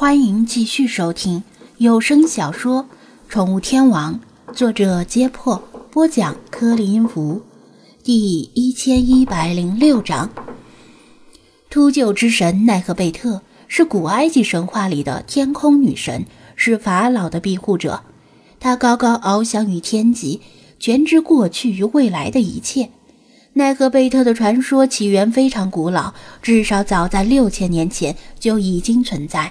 欢迎继续收听有声小说《宠物天王》，作者：揭破，播讲：颗粒音符，第一千一百零六章。秃鹫之神奈何贝特是古埃及神话里的天空女神，是法老的庇护者。她高高翱翔于天际，全知过去与未来的一切。奈何贝特的传说起源非常古老，至少早在六千年前就已经存在。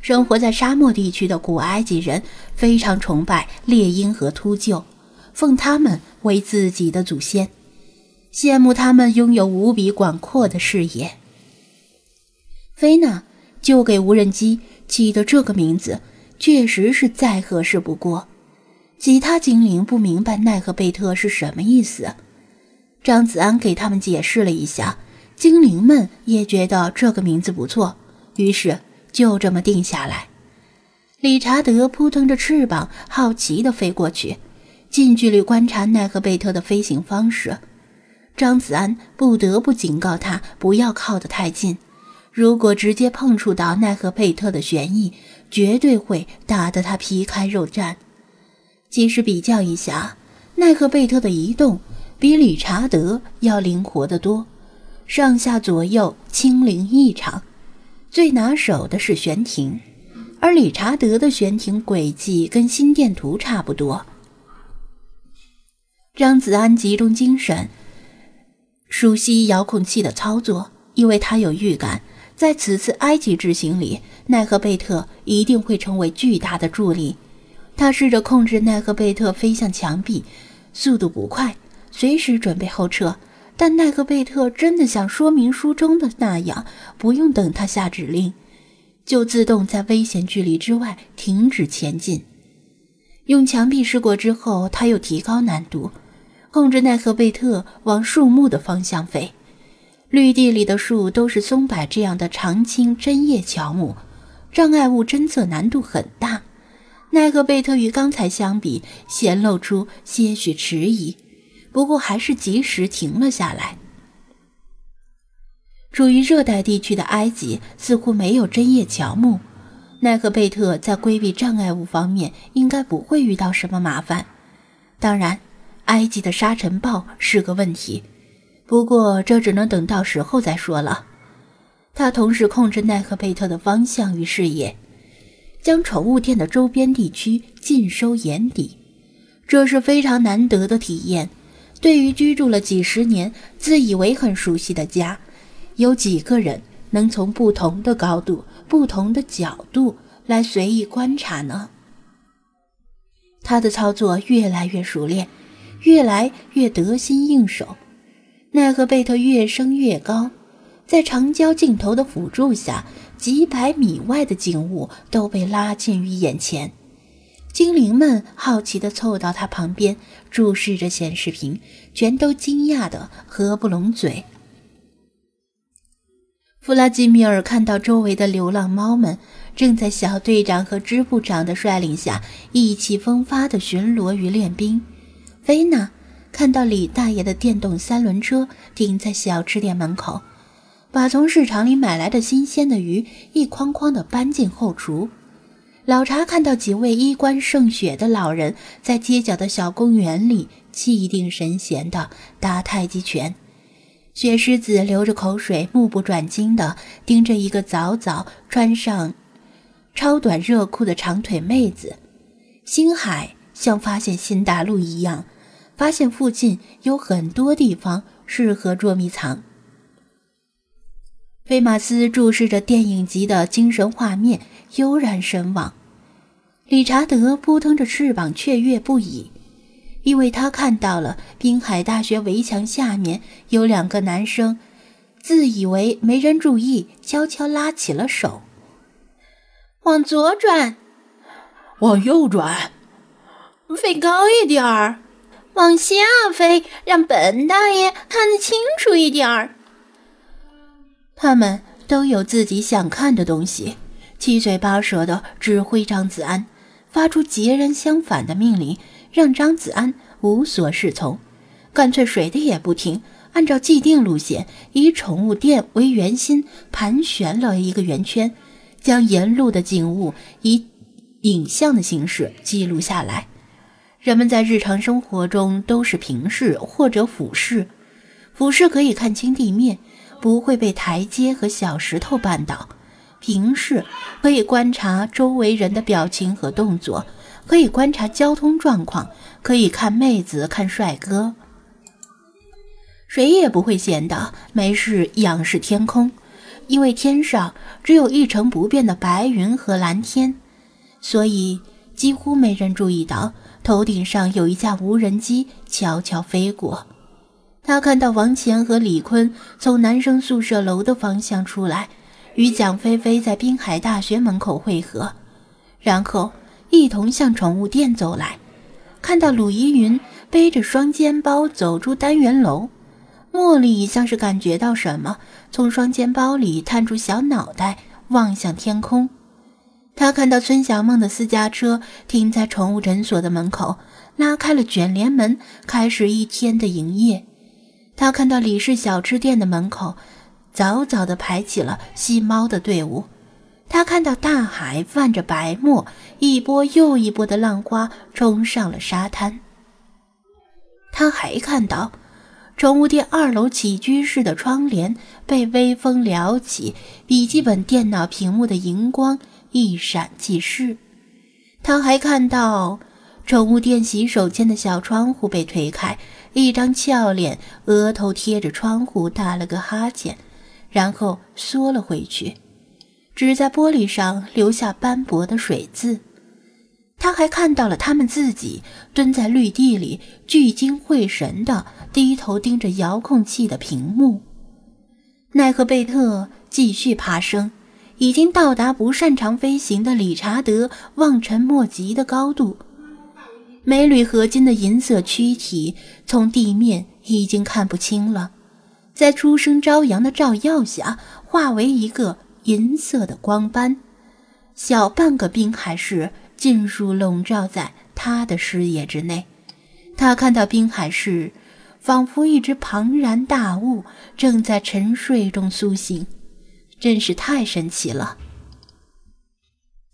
生活在沙漠地区的古埃及人非常崇拜猎鹰和秃鹫，奉他们为自己的祖先，羡慕他们拥有无比广阔的视野。菲娜就给无人机起的这个名字，确实是再合适不过。其他精灵不明白奈何贝特是什么意思，张子安给他们解释了一下，精灵们也觉得这个名字不错，于是。就这么定下来。理查德扑腾着翅膀，好奇地飞过去，近距离观察奈何贝特的飞行方式。张子安不得不警告他不要靠得太近，如果直接碰触到奈何贝特的旋翼，绝对会打得他皮开肉绽。其实比较一下，奈何贝特的移动比理查德要灵活得多，上下左右轻灵异常。最拿手的是悬停，而理查德的悬停轨迹跟心电图差不多。张子安集中精神，熟悉遥控器的操作，因为他有预感，在此次埃及之行里，奈何贝特一定会成为巨大的助力。他试着控制奈何贝特飞向墙壁，速度不快，随时准备后撤。但奈何贝特真的像说明书中的那样，不用等他下指令，就自动在危险距离之外停止前进。用墙壁试过之后，他又提高难度，控制奈何贝特往树木的方向飞。绿地里的树都是松柏这样的常青针叶乔木，障碍物侦测难度很大。奈何贝特与刚才相比，显露出些许迟疑。不过还是及时停了下来。处于热带地区的埃及似乎没有针叶乔木，奈何贝特在规避障碍物方面应该不会遇到什么麻烦。当然，埃及的沙尘暴是个问题，不过这只能等到时候再说了。他同时控制奈何贝特的方向与视野，将宠物店的周边地区尽收眼底，这是非常难得的体验。对于居住了几十年、自以为很熟悉的家，有几个人能从不同的高度、不同的角度来随意观察呢？他的操作越来越熟练，越来越得心应手。奈何贝特越升越高，在长焦镜头的辅助下，几百米外的景物都被拉近于眼前。精灵们好奇地凑到他旁边，注视着显示屏，全都惊讶得合不拢嘴。弗拉基米尔看到周围的流浪猫们正在小队长和支部长的率领下意气风发地巡逻与练兵，菲娜看到李大爷的电动三轮车停在小吃店门口，把从市场里买来的新鲜的鱼一筐筐地搬进后厨。老查看到几位衣冠胜雪的老人在街角的小公园里气定神闲地打太极拳，雪狮子流着口水，目不转睛地盯着一个早早穿上超短热裤的长腿妹子。星海像发现新大陆一样，发现附近有很多地方适合捉迷藏。菲马斯注视着电影级的精神画面，悠然神往。理查德扑腾着翅膀，雀跃不已，因为他看到了滨海大学围墙下面有两个男生，自以为没人注意，悄悄拉起了手。往左转，往右转，飞高一点儿，往下飞，让本大爷看得清楚一点儿。他们都有自己想看的东西，七嘴八舌的指挥张子安。发出截然相反的命令，让张子安无所适从，干脆水的也不听，按照既定路线，以宠物店为圆心盘旋了一个圆圈，将沿路的景物以影像的形式记录下来。人们在日常生活中都是平视或者俯视，俯视可以看清地面，不会被台阶和小石头绊倒；平视可以观察周围人的表情和动作，可以观察交通状况，可以看妹子、看帅哥。谁也不会闲的没事仰视天空，因为天上只有一成不变的白云和蓝天，所以几乎没人注意到头顶上有一架无人机悄悄飞过。他看到王乾和李坤从男生宿舍楼的方向出来，与蒋菲菲在滨海大学门口汇合，然后一同向宠物店走来。看到鲁依云背着双肩包走出单元楼。茉莉像是感觉到什么，从双肩包里探出小脑袋，望向天空。她看到孙小梦的私家车停在宠物诊所的门口，拉开了卷帘门，开始一天的营业。她看到李氏小吃店的门口，早早地排起了吸猫的队伍。他看到大海泛着白沫，一波又一波的浪花冲上了沙滩。他还看到。宠物店二楼起居室的窗帘被微风撩起，笔记本电脑屏幕的荧光一闪即逝。他还看到宠物店洗手间的小窗户被推开，一张俏脸额头贴着窗户打了个哈欠，然后缩了回去，只在玻璃上留下斑驳的水渍。他还看到了他们自己蹲在绿地里，聚精会神地低头盯着遥控器的屏幕。奈何贝特继续爬升，已经到达不擅长飞行的理查德望尘莫及的高度。镁铝合金的银色躯体从地面已经看不清了，在初升朝阳的照耀下，化为一个银色的光斑。小半个滨海市。尽数笼罩在他的视野之内，他看到滨海市仿佛一只庞然大物正在沉睡中苏醒，真是太神奇了。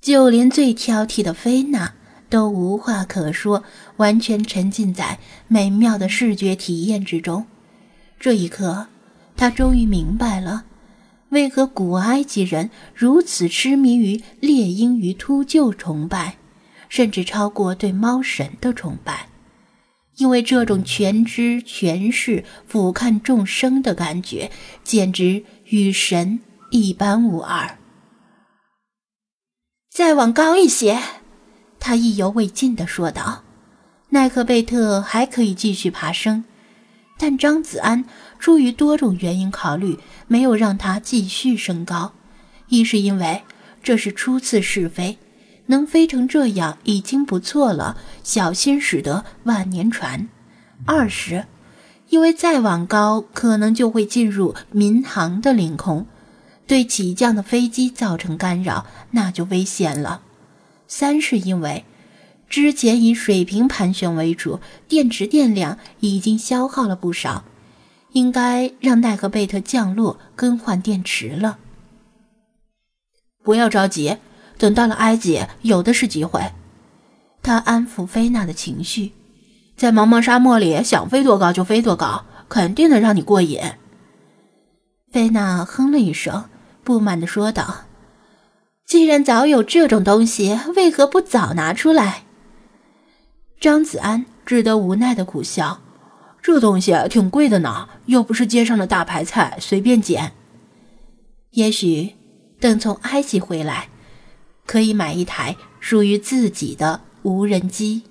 就连最挑剔的菲娜都无话可说，完全沉浸在美妙的视觉体验之中。这一刻，他终于明白了。为何古埃及人如此痴迷于猎鹰与秃鹫崇拜，甚至超过对猫神的崇拜？因为这种全知全视、俯瞰众生的感觉，简直与神一般无二。再往高一些，他意犹未尽地说道。奈克贝特还可以继续爬升。但张子安出于多种原因考虑，没有让他继续升高。一是因为这是初次试飞，能飞成这样已经不错了，小心驶得万年船；二是因为再往高，可能就会进入民航的领空，对起降的飞机造成干扰，那就危险了；三是因为。之前以水平盘旋为主，电池电量已经消耗了不少，应该让奈何贝特降落更换电池了。不要着急，等到了埃及，有的是机会。他安抚菲娜的情绪，在茫茫沙漠里，想飞多高就飞多高，肯定能让你过瘾。菲娜哼了一声，不满地说道：“既然早有这种东西，为何不早拿出来？”张子安只得无奈的苦笑：“这东西挺贵的呢，又不是街上的大白菜，随便捡。也许等从埃及回来，可以买一台属于自己的无人机。”